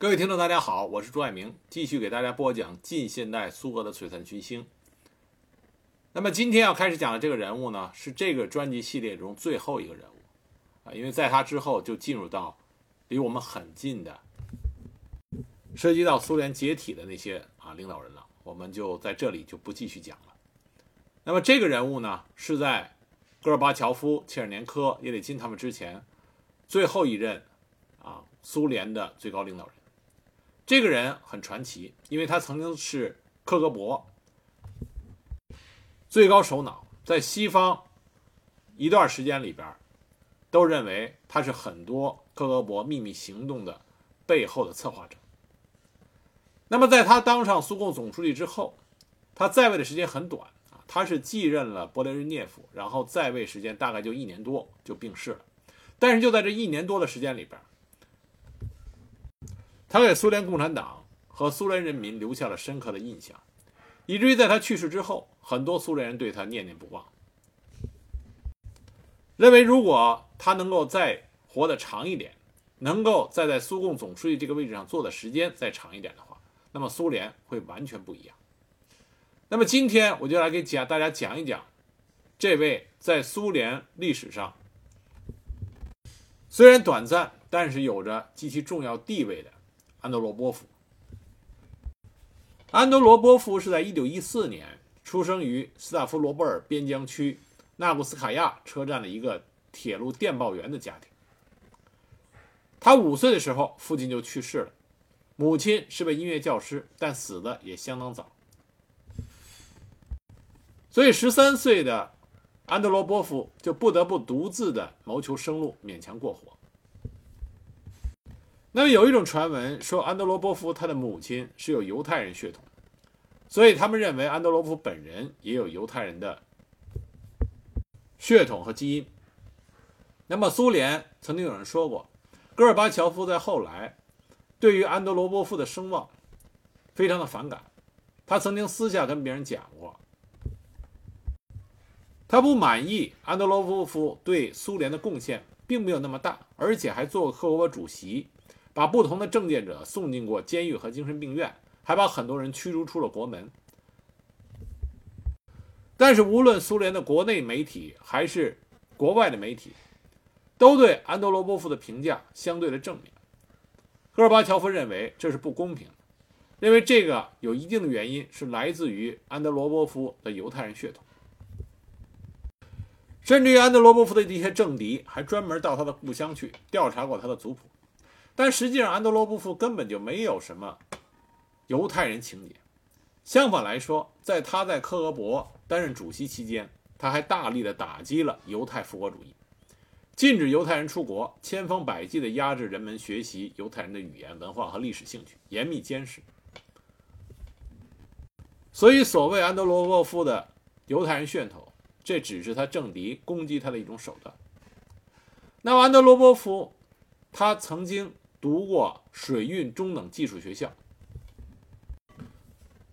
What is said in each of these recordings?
各位听众，大家好，我是朱爱明，继续给大家播讲近现代苏俄的璀璨群星。那么今天要开始讲的这个人物呢，是这个专辑系列中最后一个人物啊，因为在他之后就进入到离我们很近的，涉及到苏联解体的那些啊领导人了，我们就在这里就不继续讲了。那么这个人物呢，是在戈尔巴乔夫、切尔年科、叶利钦他们之前最后一任啊苏联的最高领导人。这个人很传奇，因为他曾经是克格勃最高首脑，在西方一段时间里边，都认为他是很多克格勃秘密行动的背后的策划者。那么，在他当上苏共总书记之后，他在位的时间很短啊，他是继任了勃列日涅夫，然后在位时间大概就一年多就病逝了。但是就在这一年多的时间里边，他给苏联共产党和苏联人民留下了深刻的印象，以至于在他去世之后，很多苏联人对他念念不忘，认为如果他能够再活得长一点，能够再在苏共总书记这个位置上坐的时间再长一点的话，那么苏联会完全不一样。那么今天我就来给讲大家讲一讲这位在苏联历史上虽然短暂，但是有着极其重要地位的。安德罗波夫，安德罗波夫是在1914年出生于斯塔夫罗波尔边疆区纳古斯卡亚车站的一个铁路电报员的家庭。他五岁的时候，父亲就去世了，母亲是位音乐教师，但死的也相当早。所以，十三岁的安德罗波夫就不得不独自的谋求生路，勉强过活。那么有一种传闻说，安德罗波夫他的母亲是有犹太人血统，所以他们认为安德罗夫本人也有犹太人的血统和基因。那么苏联曾经有人说过，戈尔巴乔夫在后来对于安德罗波夫的声望非常的反感，他曾经私下跟别人讲过，他不满意安德罗波夫对苏联的贡献并没有那么大，而且还做过克格勃主席。把不同的政见者送进过监狱和精神病院，还把很多人驱逐出了国门。但是，无论苏联的国内媒体还是国外的媒体，都对安德罗波夫的评价相对的正面。戈尔巴乔夫认为这是不公平的，认为这个有一定的原因是来自于安德罗波夫的犹太人血统，甚至于安德罗波夫的一些政敌还专门到他的故乡去调查过他的族谱。但实际上，安德罗波夫根本就没有什么犹太人情节。相反来说，在他在克格勃担任主席期间，他还大力的打击了犹太复国主义，禁止犹太人出国，千方百计的压制人们学习犹太人的语言、文化和历史兴趣，严密监视。所以，所谓安德罗波夫的犹太人噱头，这只是他政敌攻击他的一种手段。那么，安德罗波夫他曾经。读过水运中等技术学校，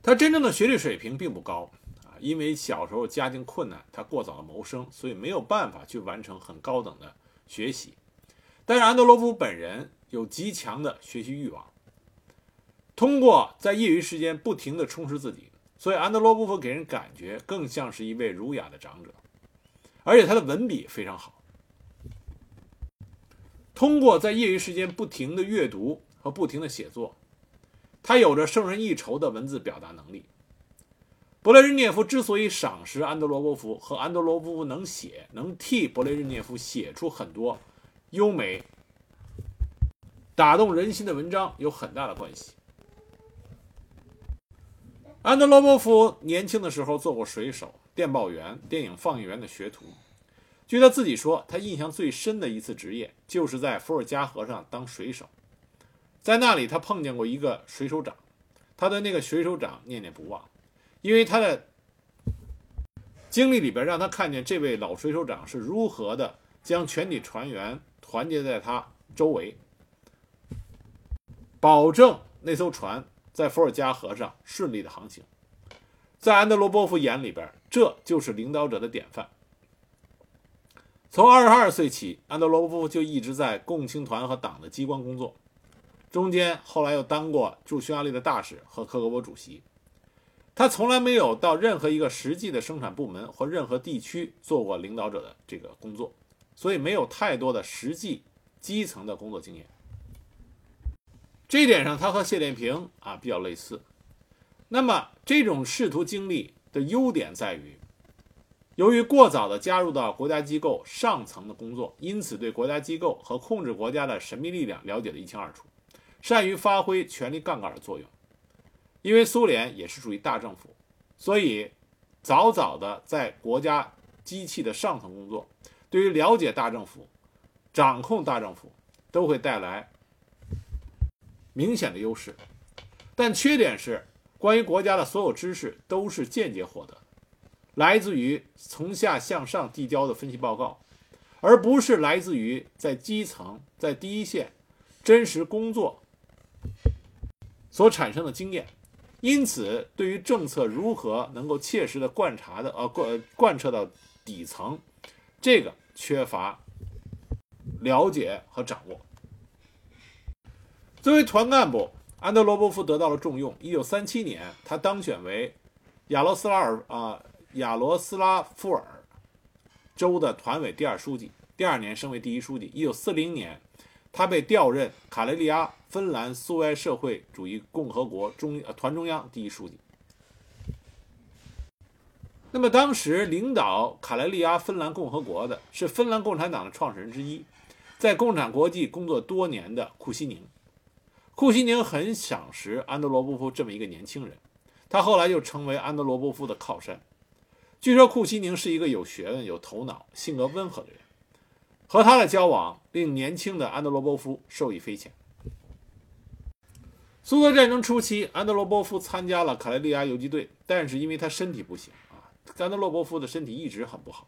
他真正的学历水平并不高啊，因为小时候家境困难，他过早的谋生，所以没有办法去完成很高等的学习。但是安德罗夫本人有极强的学习欲望，通过在业余时间不停的充实自己，所以安德罗夫给人感觉更像是一位儒雅的长者，而且他的文笔非常好。通过在业余时间不停的阅读和不停的写作，他有着胜人一筹的文字表达能力。勃列日涅夫之所以赏识安德罗波夫，和安德罗波夫能写，能替勃列日涅夫写出很多优美、打动人心的文章有很大的关系。安德罗波夫年轻的时候做过水手、电报员、电影放映员的学徒。据他自己说，他印象最深的一次职业就是在伏尔加河上当水手，在那里他碰见过一个水手长，他对那个水手长念念不忘，因为他的经历里边让他看见这位老水手长是如何的将全体船员团结在他周围，保证那艘船在伏尔加河上顺利的航行。在安德罗波夫眼里边，这就是领导者的典范。从二十二岁起，安德罗波夫就一直在共青团和党的机关工作，中间后来又当过驻匈牙利的大使和克格勃主席。他从来没有到任何一个实际的生产部门或任何地区做过领导者的这个工作，所以没有太多的实际基层的工作经验。这一点上，他和谢炼平啊比较类似。那么，这种仕途经历的优点在于，由于过早的加入到国家机构上层的工作，因此对国家机构和控制国家的神秘力量了解的一清二楚，善于发挥权力杠杆的作用。因为苏联也是属于大政府，所以早早的在国家机器的上层工作，对于了解大政府、掌控大政府都会带来明显的优势。但缺点是，关于国家的所有知识都是间接获得，来自于从下向上递交的分析报告，而不是来自于在基层、在第一线真实工作所产生的经验。因此，对于政策如何能够切实的贯察的呃贯贯彻到底层，这个缺乏了解和掌握。作为团干部，安德罗波夫得到了重用。一九三七年，他当选为亚罗斯拉尔啊亚罗斯拉夫尔州的团委第二书记。第二年升为第一书记。一九四零年，他被调任卡雷利亚。芬兰苏维埃社会主义共和国中呃团中央第一书记。那么，当时领导卡莱利亚芬兰共和国的是芬兰共产党的创始人之一，在共产国际工作多年的库西宁。库西宁很赏识安德罗波夫这么一个年轻人，他后来就成为安德罗波夫的靠山。据说库西宁是一个有学问、有头脑、性格温和的人，和他的交往令年轻的安德罗波夫受益匪浅。苏俄战争初期，安德罗波夫参加了卡莱利亚游击队，但是因为他身体不行啊，安德罗波夫的身体一直很不好，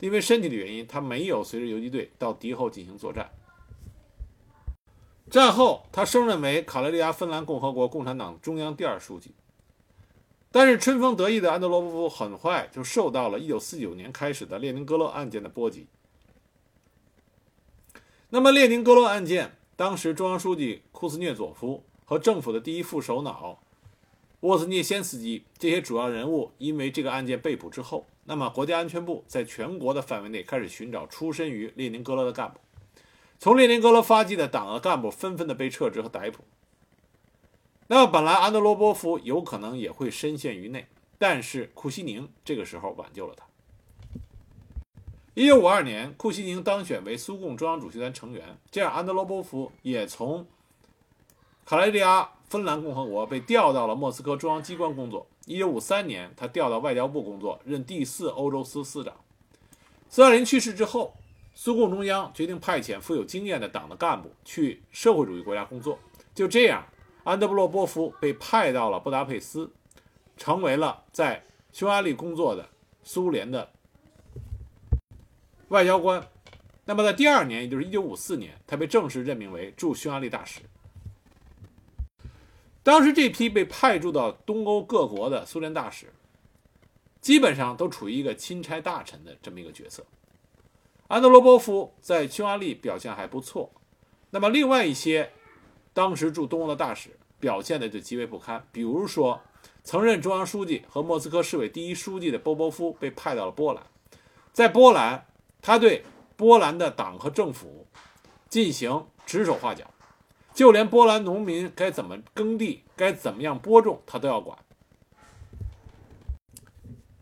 因为身体的原因，他没有随着游击队到敌后进行作战。战后，他升任为卡莱利亚芬兰共和国共产党中央第二书记。但是春风得意的安德罗波夫很快就受到了1949年开始的列宁格勒案件的波及。那么，列宁格勒案件，当时中央书记库斯涅佐夫。和政府的第一副首脑沃兹涅先斯基这些主要人物，因为这个案件被捕之后，那么国家安全部在全国的范围内开始寻找出身于列宁格勒的干部。从列宁格勒发迹的党的干部纷纷的被撤职和逮捕。那么本来安德罗波夫有可能也会深陷于内，但是库西宁这个时候挽救了他。一九五二年，库西宁当选为苏共中央主席团成员，这样安德罗波夫也从。卡莱利亚芬兰共和国被调到了莫斯科中央机关工作。1953年，他调到外交部工作，任第四欧洲司司长。斯大林去世之后，苏共中央决定派遣富有经验的党的干部去社会主义国家工作。就这样，安德洛波夫被派到了布达佩斯，成为了在匈牙利工作的苏联的外交官。那么，在第二年，也就是1954年，他被正式任命为驻匈牙利大使。当时这批被派驻到东欧各国的苏联大使，基本上都处于一个钦差大臣的这么一个角色。安德罗波夫在匈牙利表现还不错，那么另外一些当时驻东欧的大使表现的就极为不堪。比如说，曾任中央书记和莫斯科市委第一书记的波波夫被派到了波兰，在波兰，他对波兰的党和政府进行指手画脚。就连波兰农民该怎么耕地、该怎么样播种，他都要管。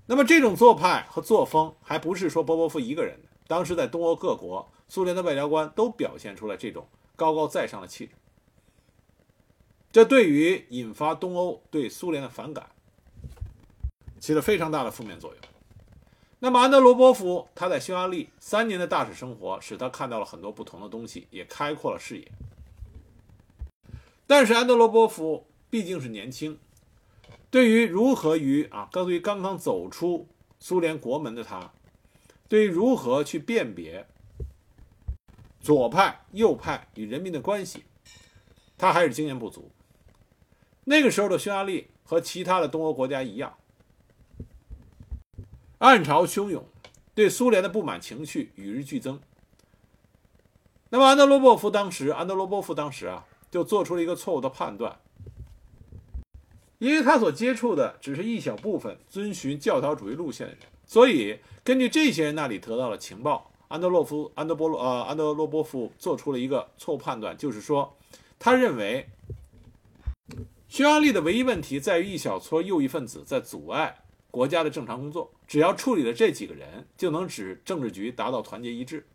那么这种做派和作风，还不是说波波夫一个人的。当时在东欧各国，苏联的外交官都表现出了这种高高在上的气质。这对于引发东欧对苏联的反感，起了非常大的负面作用。那么安德罗波夫他在匈牙利三年的大使生活，使他看到了很多不同的东西，也开阔了视野。但是安德罗波夫毕竟是年轻，对于如何与啊，刚对于刚刚走出苏联国门的他，对于如何去辨别左派、右派与人民的关系，他还是经验不足。那个时候的匈牙利和其他的东欧国家一样，暗潮汹涌，对苏联的不满情绪与日俱增。那么安德罗波夫当时，安德罗波夫当时啊。就做出了一个错误的判断，因为他所接触的只是一小部分遵循教条主义路线的人，所以根据这些人那里得到的情报，安德洛夫、安德波罗呃安德罗波夫做出了一个错误判断，就是说，他认为匈牙利的唯一问题在于一小撮右翼分子在阻碍国家的正常工作，只要处理了这几个人，就能使政治局达到团结一致。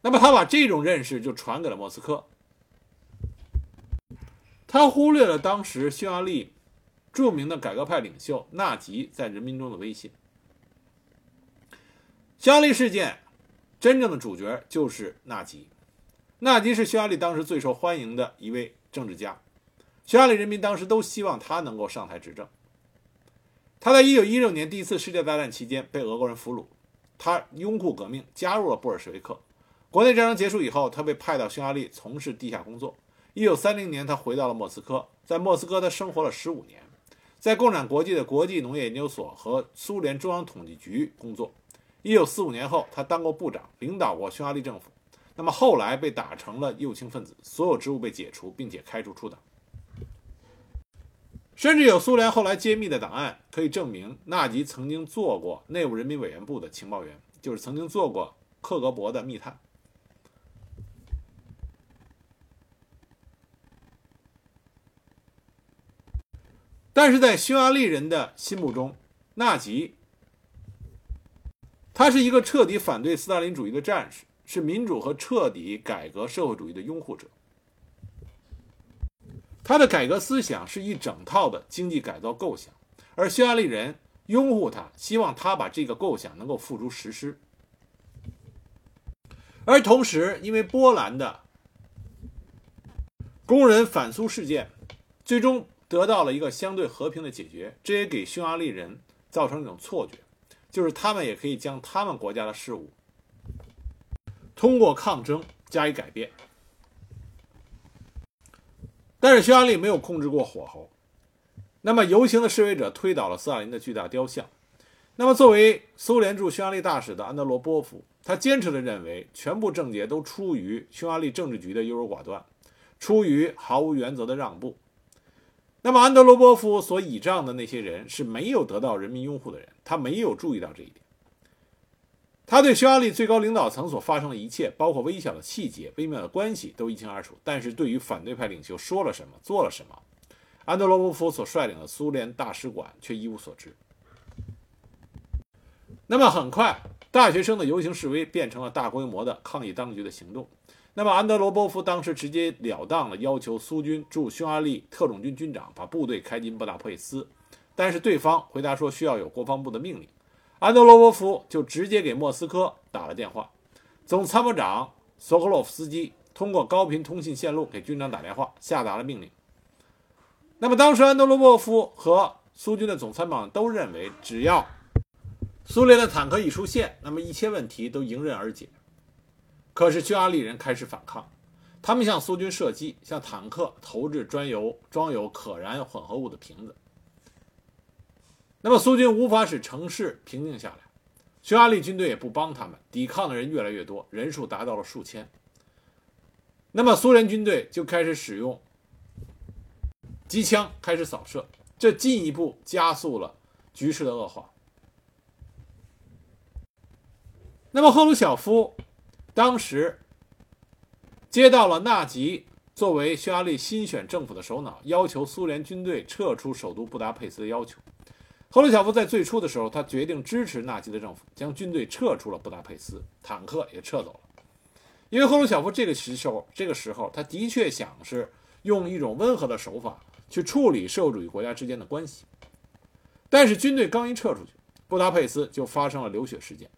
那么他把这种认识就传给了莫斯科，他忽略了当时匈牙利著名的改革派领袖纳吉在人民中的威信。匈牙利事件真正的主角就是纳吉，纳吉是匈牙利当时最受欢迎的一位政治家，匈牙利人民当时都希望他能够上台执政。他在1916年第一次世界大战期间被俄国人俘虏，他拥护革命，加入了布尔什维克。国内战争结束以后，他被派到匈牙利从事地下工作。一九三零年，他回到了莫斯科，在莫斯科他生活了十五年，在共产国际的国际农业研究所和苏联中央统计局工作。一九四五年后，他当过部长，领导过匈牙利政府。那么后来被打成了右倾分子，所有职务被解除，并且开除出党。甚至有苏联后来揭秘的档案可以证明，纳吉曾经做过内务人民委员部的情报员，就是曾经做过克格勃的密探。但是在匈牙利人的心目中，纳吉他是一个彻底反对斯大林主义的战士，是民主和彻底改革社会主义的拥护者。他的改革思想是一整套的经济改造构想，而匈牙利人拥护他，希望他把这个构想能够付诸实施。而同时，因为波兰的工人反苏事件，最终。得到了一个相对和平的解决，这也给匈牙利人造成一种错觉，就是他们也可以将他们国家的事务通过抗争加以改变。但是匈牙利没有控制过火候，那么游行的示威者推倒了斯大林的巨大雕像。那么作为苏联驻匈牙利大使的安德罗波夫，他坚持的认为，全部症结都出于匈牙利政治局的优柔寡断，出于毫无原则的让步。那么，安德罗波夫所倚仗的那些人是没有得到人民拥护的人，他没有注意到这一点。他对匈牙利最高领导层所发生的一切，包括微小的细节、微妙的关系，都一清二楚。但是对于反对派领袖说了什么、做了什么，安德罗波夫所率领的苏联大使馆却一无所知。那么，很快，大学生的游行示威变成了大规模的抗议当局的行动。那么，安德罗波夫当时直截了当地要求苏军驻匈牙利特种军军长把部队开进布达佩斯，但是对方回答说需要有国防部的命令。安德罗波夫就直接给莫斯科打了电话，总参谋长索科洛夫斯基通过高频通信线路给军长打电话，下达了命令。那么，当时安德罗波夫和苏军的总参谋长都认为，只要苏联的坦克一出现，那么一切问题都迎刃而解。可是匈牙利人开始反抗，他们向苏军射击，向坦克投掷装有装有可燃混合物的瓶子。那么苏军无法使城市平静下来，匈牙利军队也不帮他们，抵抗的人越来越多，人数达到了数千。那么苏联军队就开始使用机枪开始扫射，这进一步加速了局势的恶化。那么赫鲁晓夫。当时接到了纳吉作为匈牙利新选政府的首脑，要求苏联军队撤出首都布达佩斯的要求。赫鲁晓夫在最初的时候，他决定支持纳吉的政府，将军队撤出了布达佩斯，坦克也撤走了。因为赫鲁晓夫这个时候，这个时候他的确想是用一种温和的手法去处理社会主义国家之间的关系。但是军队刚一撤出去，布达佩斯就发生了流血事件。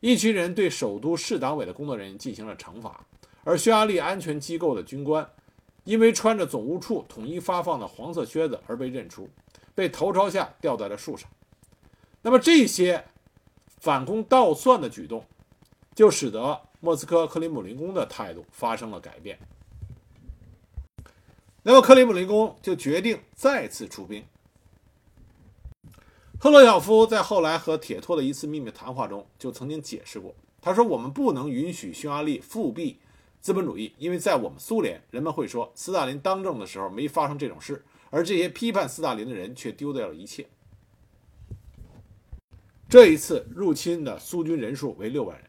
一群人对首都市党委的工作人员进行了惩罚，而匈牙利安全机构的军官因为穿着总务处统一发放的黄色靴子而被认出，被头朝下吊在了树上。那么这些反攻倒算的举动，就使得莫斯科克里姆林宫的态度发生了改变。那么克里姆林宫就决定再次出兵。赫鲁晓夫在后来和铁托的一次秘密谈话中，就曾经解释过，他说：“我们不能允许匈牙利复辟资本主义，因为在我们苏联，人们会说斯大林当政的时候没发生这种事，而这些批判斯大林的人却丢掉了一切。这一次入侵的苏军人数为六万人，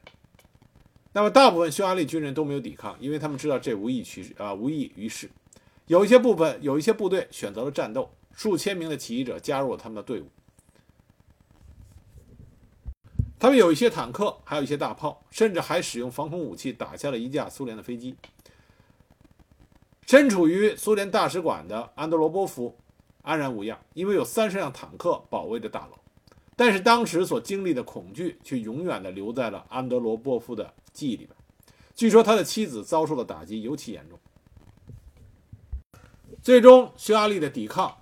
那么大部分匈牙利军人都没有抵抗，因为他们知道这无益于啊无益于事。有一些部分有一些部队选择了战斗，数千名的起义者加入了他们的队伍。他们有一些坦克，还有一些大炮，甚至还使用防空武器打下了一架苏联的飞机。身处于苏联大使馆的安德罗波夫安然无恙，因为有三十辆坦克保卫着大楼。但是当时所经历的恐惧却永远地留在了安德罗波夫的记忆里边。据说他的妻子遭受的打击尤其严重。最终，匈牙利的抵抗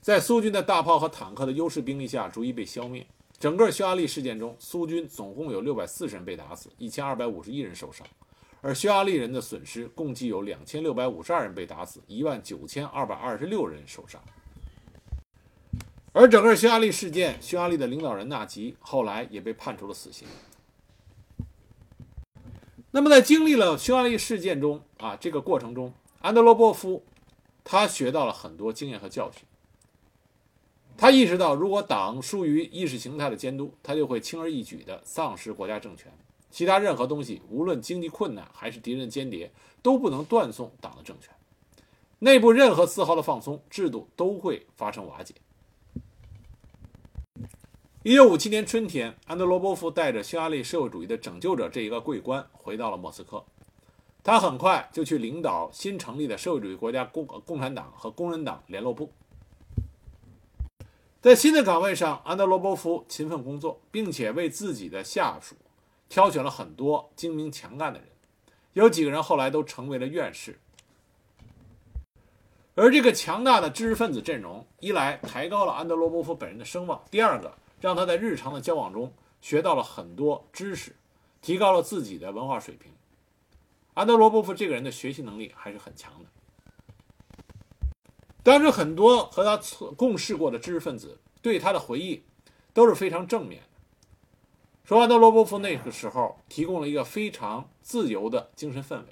在苏军的大炮和坦克的优势兵力下逐一被消灭。整个匈牙利事件中，苏军总共有六百四十人被打死，一千二百五十一人受伤，而匈牙利人的损失共计有两千六百五十二人被打死，一万九千二百二十六人受伤。而整个匈牙利事件，匈牙利的领导人纳吉后来也被判处了死刑。那么，在经历了匈牙利事件中啊这个过程中，安德罗波夫他学到了很多经验和教训。他意识到，如果党疏于意识形态的监督，他就会轻而易举地丧失国家政权。其他任何东西，无论经济困难还是敌人间谍，都不能断送党的政权。内部任何丝毫的放松，制度都会发生瓦解。一九五七年春天，安德罗波夫带着匈牙利社会主义的拯救者这一个桂冠回到了莫斯科。他很快就去领导新成立的社会主义国家共共产党和工人党联络部。在新的岗位上，安德罗波夫勤奋工作，并且为自己的下属挑选了很多精明强干的人，有几个人后来都成为了院士。而这个强大的知识分子阵容，一来抬高了安德罗波夫本人的声望，第二个让他在日常的交往中学到了很多知识，提高了自己的文化水平。安德罗波夫这个人的学习能力还是很强的。当时很多和他共事过的知识分子对他的回忆都是非常正面的，说安德罗波夫那个时候提供了一个非常自由的精神氛围，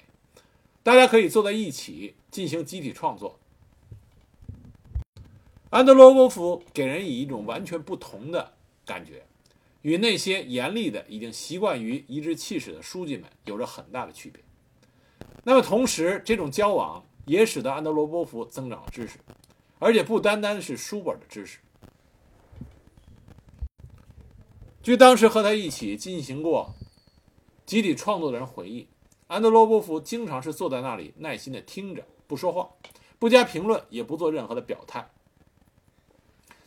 大家可以坐在一起进行集体创作。安德罗波夫给人以一种完全不同的感觉，与那些严厉的、已经习惯于颐指气使的书记们有着很大的区别。那么同时，这种交往。也使得安德罗波夫增长了知识，而且不单单是书本的知识。据当时和他一起进行过集体创作的人回忆，安德罗波夫经常是坐在那里耐心地听着，不说话，不加评论，也不做任何的表态。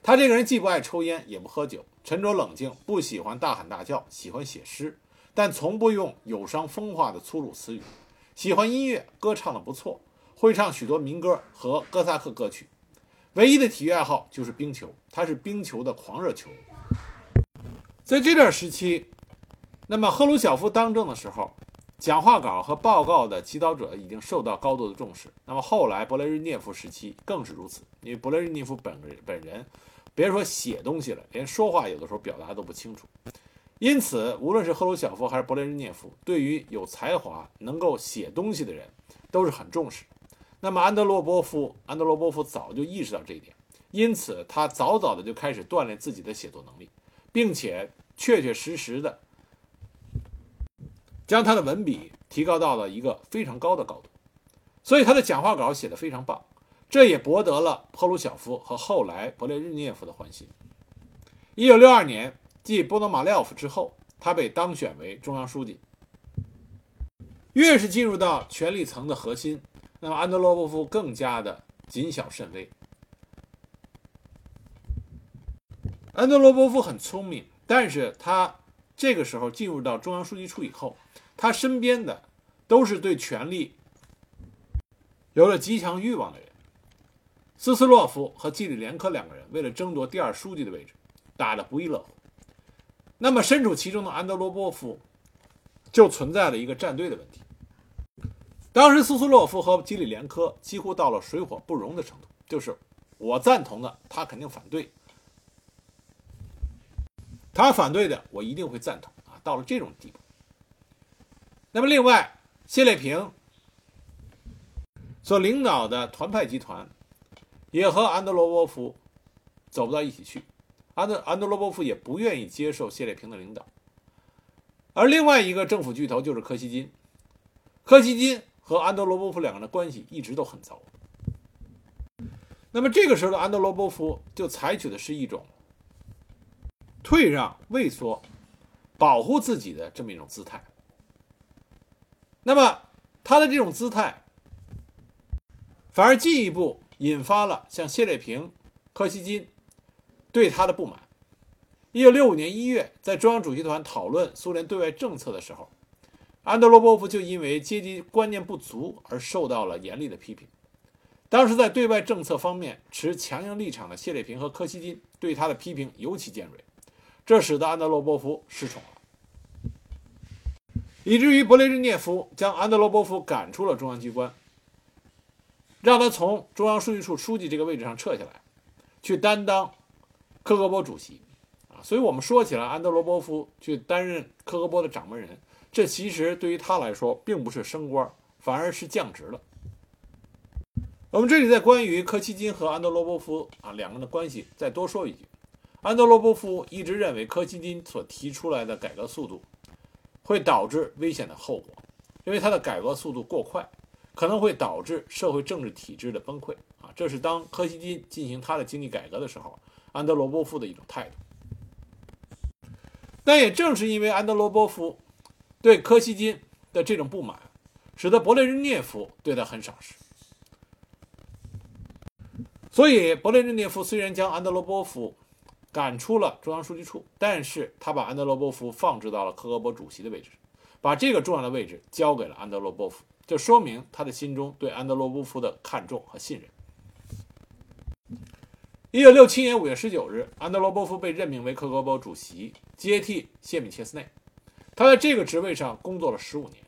他这个人既不爱抽烟，也不喝酒，沉着冷静，不喜欢大喊大叫，喜欢写诗，但从不用有伤风化的粗鲁词语。喜欢音乐，歌唱得不错。会唱许多民歌和哥萨克歌曲，唯一的体育爱好就是冰球，他是冰球的狂热球。在这段时期，那么赫鲁晓夫当政的时候，讲话稿和报告的起草者已经受到高度的重视。那么后来勃列日涅夫时期更是如此，因为勃列日涅夫本人本人，别说写东西了，连说话有的时候表达都不清楚。因此，无论是赫鲁晓夫还是勃列日涅夫，对于有才华能够写东西的人都是很重视。那么安德罗波夫，安德罗波夫早就意识到这一点，因此他早早的就开始锻炼自己的写作能力，并且确确实实的将他的文笔提高到了一个非常高的高度，所以他的讲话稿写得非常棒，这也博得了赫鲁晓夫和后来勃列日涅夫的欢心。一九六二年，继波诺马廖夫之后，他被当选为中央书记。越是进入到权力层的核心。那么安德罗波夫更加的谨小慎微。安德罗波夫很聪明，但是他这个时候进入到中央书记处以后，他身边的都是对权力有了极强欲望的人。斯斯洛夫和基里连科两个人为了争夺第二书记的位置，打得不亦乐乎。那么身处其中的安德罗波夫就存在了一个站队的问题。当时，苏斯洛夫和基里连科几乎到了水火不容的程度，就是我赞同的，他肯定反对；他反对的，我一定会赞同啊！到了这种地步。那么，另外，谢列平所领导的团派集团，也和安德罗波夫走不到一起去。安德安德罗波夫也不愿意接受谢列平的领导。而另外一个政府巨头就是柯西金，柯西金和安德罗波夫两个人的关系一直都很糟。那么这个时候的安德罗波夫就采取的是一种退让、畏缩、保护自己的这么一种姿态。那么他的这种姿态，反而进一步引发了像谢列平、柯西金对他的不满。一九六五年一月，在中央主席团讨论苏联对外政策的时候，安德罗波夫就因为阶级观念不足而受到了严厉的批评。当时在对外政策方面持强硬立场的谢列平和柯西金对他的批评尤其尖锐，这使得安德罗波夫失宠了，以至于勃列日涅夫将安德罗波夫赶出了中央机关，让他从中央书记处书记这个位置上撤下来，去担当科格勃主席啊。所以，我们说起来，安德罗波夫去担任科格勃的掌门人，这其实对于他来说并不是升官，反而是降职了。我们这里在关于柯西金和安德罗波夫啊两个人的关系再多说一句，安德罗波夫一直认为柯西金所提出来的改革速度会导致危险的后果，因为他的改革速度过快，可能会导致社会政治体制的崩溃啊。这是当柯西金进行他的经济改革的时候，安德罗波夫的一种态度。但也正是因为安德罗波夫对柯西金的这种不满，使得勃列日涅夫对他很赏识。所以，勃列日涅夫虽然将安德罗波夫赶出了中央书记处，但是他把安德罗波夫放置到了科格勃主席的位置，把这个重要的位置交给了安德罗波夫，就说明他的心中对安德罗波夫的看重和信任。一九六七年五月十九日，安德罗波夫被任命为科格勃主席，接替谢米切斯内。他在这个职位上工作了十五年，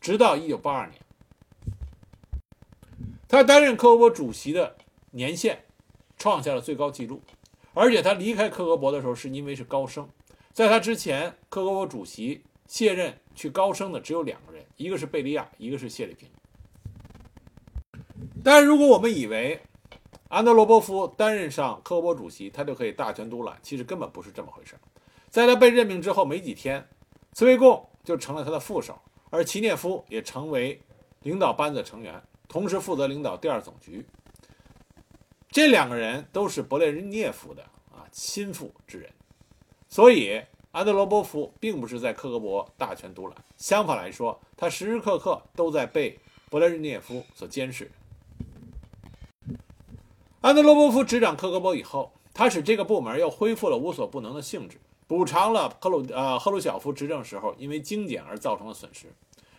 直到一九八二年，他担任科格勃主席的。年限创下了最高纪录，而且他离开克格勃的时候是因为是高升，在他之前，克格勃主席卸任去高升的只有两个人，一个是贝利亚，一个是谢里平。但是如果我们以为安德罗波夫担任上克格勃主席，他就可以大权独揽，其实根本不是这么回事。在他被任命之后没几天，茨威贡就成了他的副手，而齐涅夫也成为领导班子成员，同时负责领导第二总局。这两个人都是勃列日涅夫的啊心腹之人，所以安德罗波夫并不是在克格勃大权独揽，相反来说，他时时刻刻都在被勃列日涅夫所监视。安德罗波夫执掌克格勃以后，他使这个部门又恢复了无所不能的性质，补偿了赫鲁呃赫鲁晓夫执政时候因为精简而造成的损失，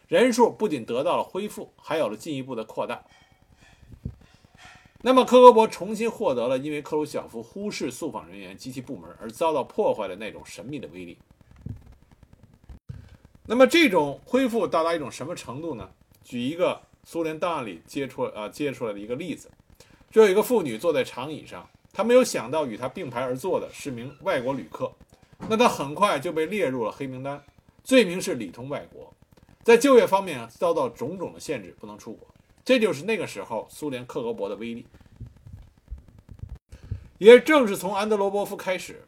人数不仅得到了恢复，还有了进一步的扩大。那么，科格勃重新获得了因为克鲁晓夫忽视诉访人员及其部门而遭到破坏的那种神秘的威力。那么，这种恢复到达一种什么程度呢？举一个苏联档案里接出呃接出来的一个例子，就有一个妇女坐在长椅上，她没有想到与她并排而坐的是名外国旅客，那她很快就被列入了黑名单，罪名是里通外国，在就业方面遭到种种的限制，不能出国。这就是那个时候苏联克格勃的威力。也正是从安德罗波夫开始，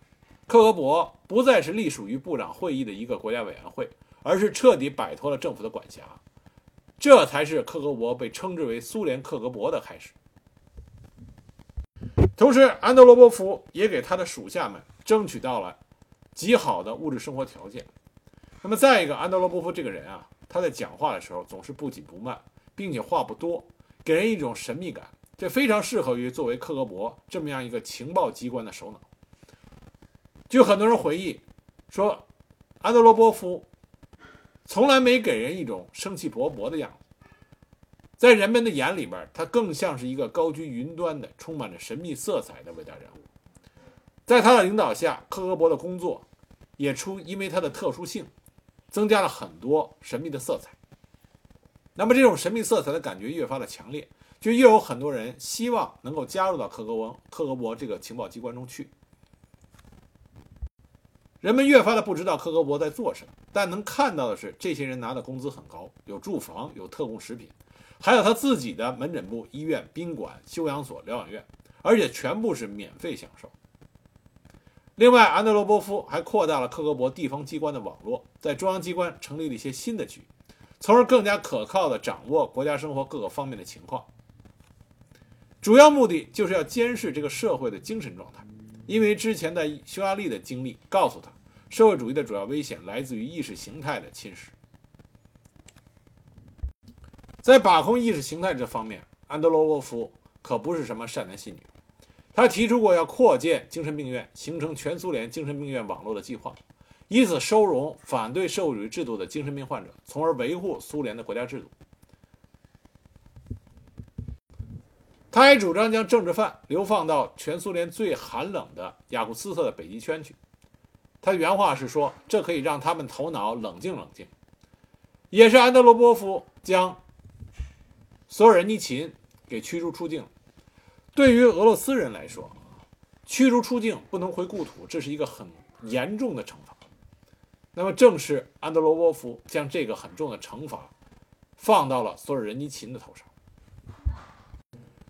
克格勃不再是隶属于部长会议的一个国家委员会，而是彻底摆脱了政府的管辖。这才是克格勃被称之为苏联克格勃的开始。同时，安德罗波夫也给他的属下们争取到了极好的物质生活条件。那么，再一个，安德罗波夫这个人啊，他在讲话的时候总是不紧不慢。并且话不多，给人一种神秘感，这非常适合于作为克格勃这么样一个情报机关的首脑。据很多人回忆说，安德罗波夫从来没给人一种生气勃勃的样子，在人们的眼里边，他更像是一个高居云端的、充满着神秘色彩的伟大人物。在他的领导下，克格勃的工作也出因为他的特殊性，增加了很多神秘的色彩。那么这种神秘色彩的感觉越发的强烈，就越有很多人希望能够加入到克格勃克格勃这个情报机关中去。人们越发的不知道克格勃在做什么，但能看到的是，这些人拿的工资很高，有住房，有特供食品，还有他自己的门诊部、医院、宾馆、休养所、疗养院，而且全部是免费享受。另外，安德罗波夫还扩大了克格勃地方机关的网络，在中央机关成立了一些新的局，从而更加可靠地掌握国家生活各个方面的情况。主要目的就是要监视这个社会的精神状态，因为之前的匈牙利的经历告诉他，社会主义的主要危险来自于意识形态的侵蚀。在把控意识形态这方面，安德罗沃夫可不是什么善男信女。他提出过要扩建精神病院，形成全苏联精神病院网络的计划，以此收容反对社会主义制度的精神病患者，从而维护苏联的国家制度。他还主张将政治犯流放到全苏联最寒冷的雅库斯特的北极圈去。他原话是说：“这可以让他们头脑冷静冷静。”也是安德罗波夫将索尔仁尼琴给驱逐出境。对于俄罗斯人来说，驱逐出境不能回故土，这是一个很严重的惩罚。那么，正是安德罗沃夫将这个很重的惩罚放到了索尔仁尼琴的头上。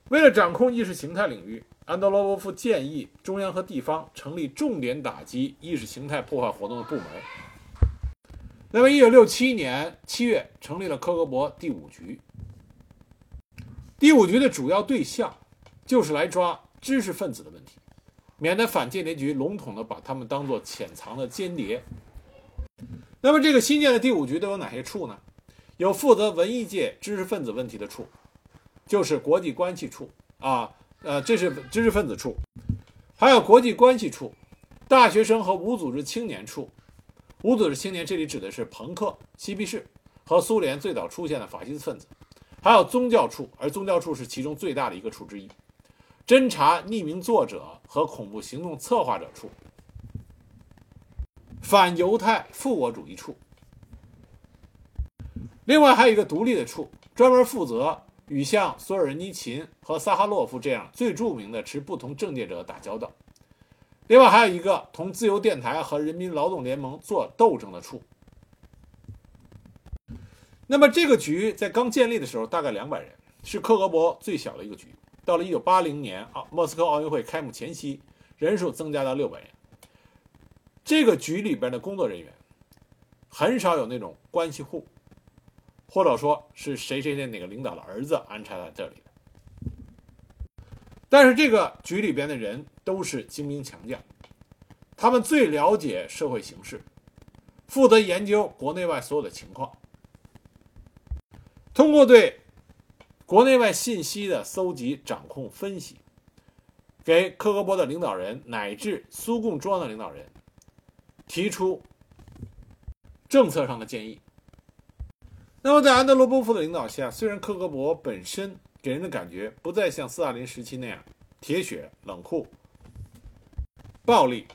为了掌控意识形态领域，安德罗沃夫建议中央和地方成立重点打击意识形态破坏活动的部门。那么，1967年7月成立了科格勃第五局。第五局的主要对象。就是来抓知识分子的问题，免得反间谍局笼统的把他们当做潜藏的间谍。那么，这个新建的第五局都有哪些处呢？有负责文艺界知识分子问题的处，就是国际关系处啊，呃，这是知识分子处；还有国际关系处、大学生和无组织青年处。无组织青年这里指的是朋克、嬉皮士和苏联最早出现的法西斯分子。还有宗教处，而宗教处是其中最大的一个处之一。侦查匿名作者和恐怖行动策划者处，反犹太复我主义处。另外还有一个独立的处，专门负责与像索尔仁尼琴和萨哈洛夫这样最著名的持不同政见者打交道。另外还有一个同自由电台和人民劳动联盟做斗争的处。那么这个局在刚建立的时候大概两百人，是克格勃最小的一个局。到了一九八零年啊，莫斯科奥运会开幕前夕，人数增加到六百人。这个局里边的工作人员很少有那种关系户，或者说是谁谁谁哪个领导的儿子安插在这里的。但是这个局里边的人都是精兵强将，他们最了解社会形势，负责研究国内外所有的情况，通过对。国内外信息的搜集、掌控、分析，给克格勃的领导人乃至苏共中央的领导人提出政策上的建议。那么，在安德罗波夫的领导下，虽然克格勃本身给人的感觉不再像斯大林时期那样铁血、冷酷、暴力，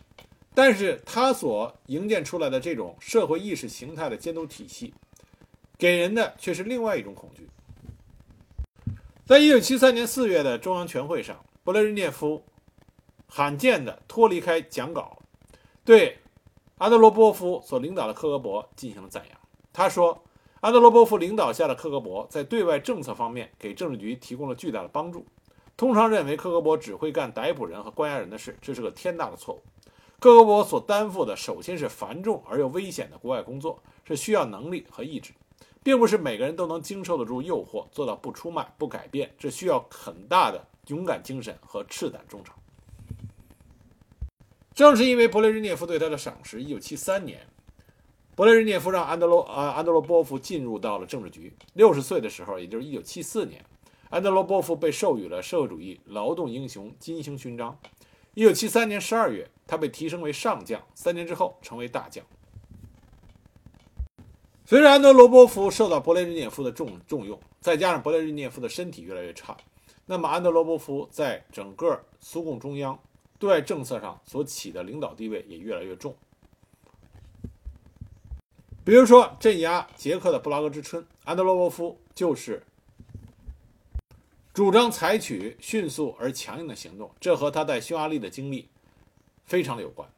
但是他所营建出来的这种社会意识形态的监督体系，给人的却是另外一种恐惧。在一九七三年四月的中央全会上，勃列日涅夫罕见地脱离开讲稿，对安德罗波夫所领导的克格勃进行了赞扬。他说：“安德罗波夫领导下的克格勃在对外政策方面给政治局提供了巨大的帮助。通常认为克格勃只会干逮捕人和关押人的事，这是个天大的错误。克格勃所担负的首先是繁重而又危险的国外工作，是需要能力和意志。”并不是每个人都能经受得住诱惑，做到不出卖、不改变，这需要很大的勇敢精神和赤胆忠诚。正是因为勃列日涅夫对他的赏识，一九七三年，勃列日涅夫让安德罗啊安德罗波夫进入到了政治局。六十岁的时候，也就是一九七四年，安德罗波夫被授予了社会主义劳动英雄金星勋章。一九七三年十二月，他被提升为上将，三年之后成为大将。随着安德罗波夫受到勃列日涅夫的重重用，再加上勃列日涅夫的身体越来越差，那么安德罗波夫在整个苏共中央对外政策上所起的领导地位也越来越重。比如说镇压捷克的布拉格之春，安德罗波夫就是主张采取迅速而强硬的行动，这和他在匈牙利的经历非常的有关。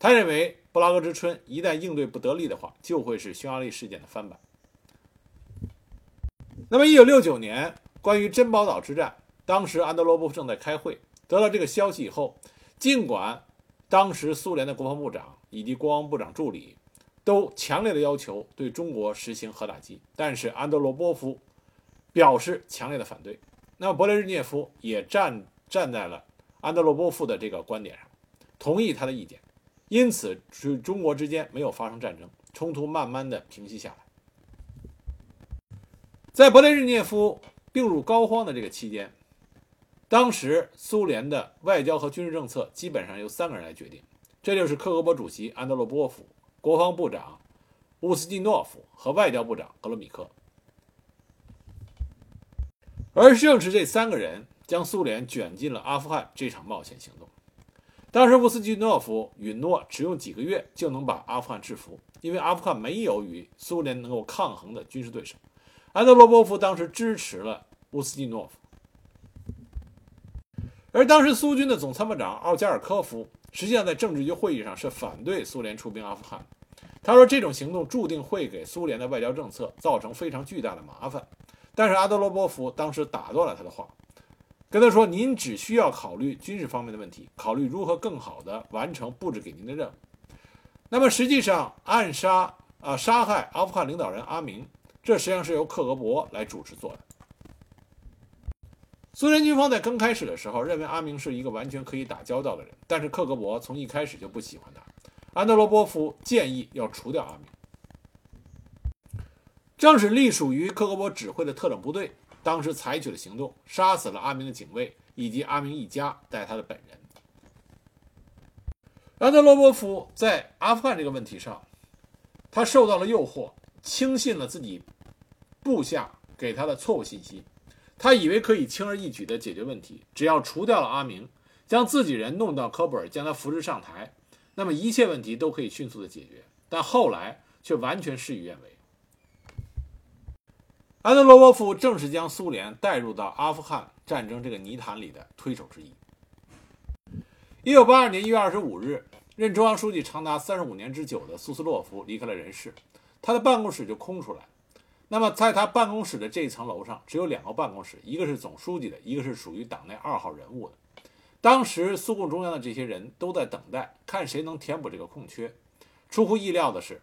他认为。布拉格之春一旦应对不得力的话，就会是匈牙利事件的翻版。那么，一九六九年关于珍宝岛之战，当时安德罗波夫正在开会，得到这个消息以后，尽管当时苏联的国防部长以及国防部长助理都强烈的要求对中国实行核打击，但是安德罗波夫表示强烈的反对。那么，勃列日涅夫也站站在了安德罗波夫的这个观点上，同意他的意见，因此，与中国之间没有发生战争，冲突慢慢的平息下来。在勃列日涅夫病入膏肓的这个期间，当时苏联的外交和军事政策基本上由三个人来决定，这就是克格勃主席安德罗波夫、国防部长乌斯季诺夫和外交部长格罗米科。而正是这三个人将苏联卷进了阿富汗这场冒险行动。当时乌斯季诺夫允诺只用几个月就能把阿富汗制服，因为阿富汗没有与苏联能够抗衡的军事对手。安德罗波夫当时支持了乌斯季诺夫，而当时苏军的总参谋长奥加尔科夫实际上在政治局会议上是反对苏联出兵阿富汗。他说这种行动注定会给苏联的外交政策造成非常巨大的麻烦。但是阿德罗波夫当时打断了他的话，跟他说：“您只需要考虑军事方面的问题，考虑如何更好地完成布置给您的任务。那么实际上暗杀啊杀害阿富汗领导人阿明。”这实际上是由克格勃来主持做的。苏联军方在刚开始的时候认为阿明是一个完全可以打交道的人，但是克格勃从一开始就不喜欢他。安德罗波夫建议要除掉阿明。正是隶属于克格勃指挥的特种部队当时采取了行动，杀死了阿明的警卫以及阿明一家带他的本人。安德罗波夫在阿富汗这个问题上，他受到了诱惑。轻信了自己部下给他的错误信息，他以为可以轻而易举地解决问题，只要除掉了阿明，将自己人弄到科布尔，将他扶持上台，那么一切问题都可以迅速的解决。但后来却完全事与愿违。安德罗波夫正是将苏联带入到阿富汗战争这个泥潭里的推手之一。一九八二年一月二十五日，任中央书记长达三十五年之久的苏斯洛夫离开了人世。他的办公室就空出来，那么在他办公室的这一层楼上，只有两个办公室，一个是总书记的，一个是属于党内二号人物的。当时苏共中央的这些人都在等待，看谁能填补这个空缺。出乎意料的是，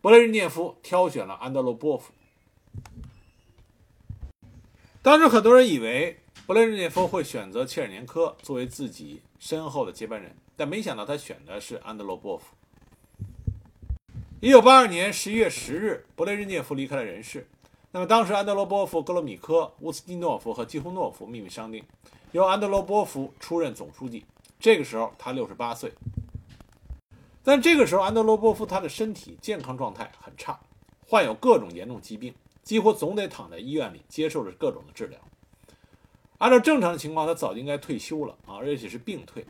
勃列日涅夫挑选了安德罗波夫。当时很多人以为勃列日涅夫会选择切尔年科作为自己身后的接班人，但没想到他选的是安德罗波夫。一九八二年十一月十日，勃列日涅夫离开了人世。那么，当时安德罗波夫、格罗米科、乌斯蒂诺夫和基胡诺夫秘密商定，由安德罗波夫出任总书记。这个时候他六十八岁。但这个时候，安德罗波夫他的身体健康状态很差，患有各种严重疾病，几乎总得躺在医院里接受着各种的治疗。按照正常的情况，他早就应该退休了啊，而且是病退。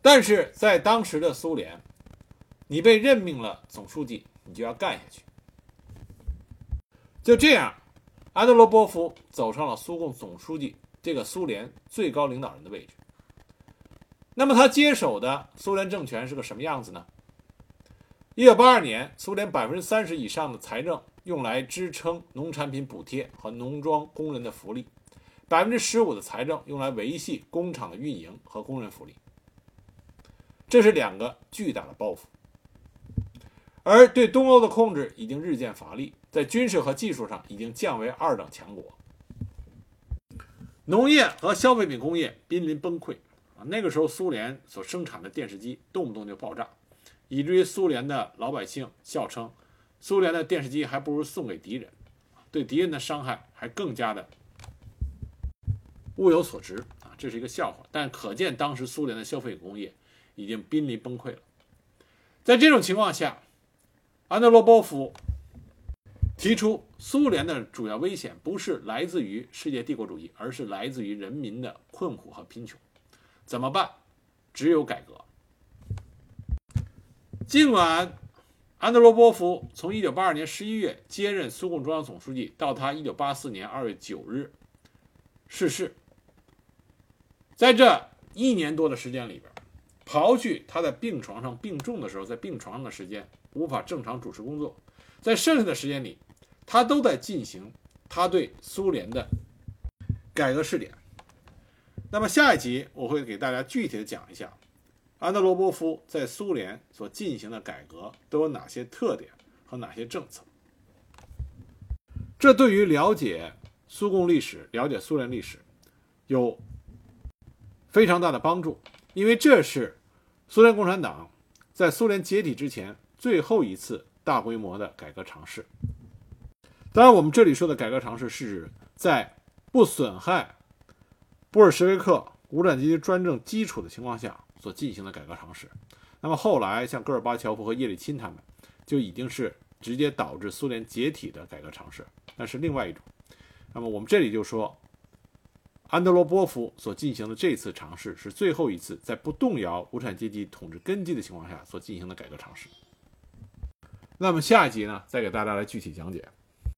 但是在当时的苏联，你被任命了总书记，你就要干下去。就这样，安德罗波夫走上了苏共总书记这个苏联最高领导人的位置。那么他接手的苏联政权是个什么样子呢？一九八二年，苏联百分之三十以上的财政用来支撑农产品补贴和农庄工人的福利，百分之十五的财政用来维系工厂的运营和工人福利。这是两个巨大的包袱。而对东欧的控制已经日渐乏力，在军事和技术上已经降为二等强国，农业和消费品工业濒临崩溃啊！那个时候，苏联所生产的电视机动不动就爆炸，以至于苏联的老百姓笑称，苏联的电视机还不如送给敌人，对敌人的伤害还更加的物有所值啊！这是一个笑话，但可见当时苏联的消费工业已经濒临崩溃了。在这种情况下，安德罗波夫提出，苏联的主要危险不是来自于世界帝国主义，而是来自于人民的困苦和贫穷。怎么办？只有改革。尽管安德罗波夫从1982年11月接任苏共中央总书记，到他1984年2月9日逝世，在这一年多的时间里边，刨去他在病床上病重的时候在病床上的时间。无法正常主持工作，在剩下的时间里，他都在进行他对苏联的改革试点。那么下一集我会给大家具体的讲一下，安德罗波夫在苏联所进行的改革都有哪些特点和哪些政策。这对于了解苏共历史、了解苏联历史有非常大的帮助，因为这是苏联共产党在苏联解体之前最后一次大规模的改革尝试。当然，我们这里说的改革尝试是指在不损害布尔什维克无产阶级专政基础的情况下所进行的改革尝试。那么后来，像戈尔巴乔夫和叶利钦他们就已经是直接导致苏联解体的改革尝试。那是另外一种。那么我们这里就说，安德罗波夫所进行的这次尝试是最后一次在不动摇无产阶级统治根基的情况下所进行的改革尝试。那么下一集呢，再给大家来具体讲解。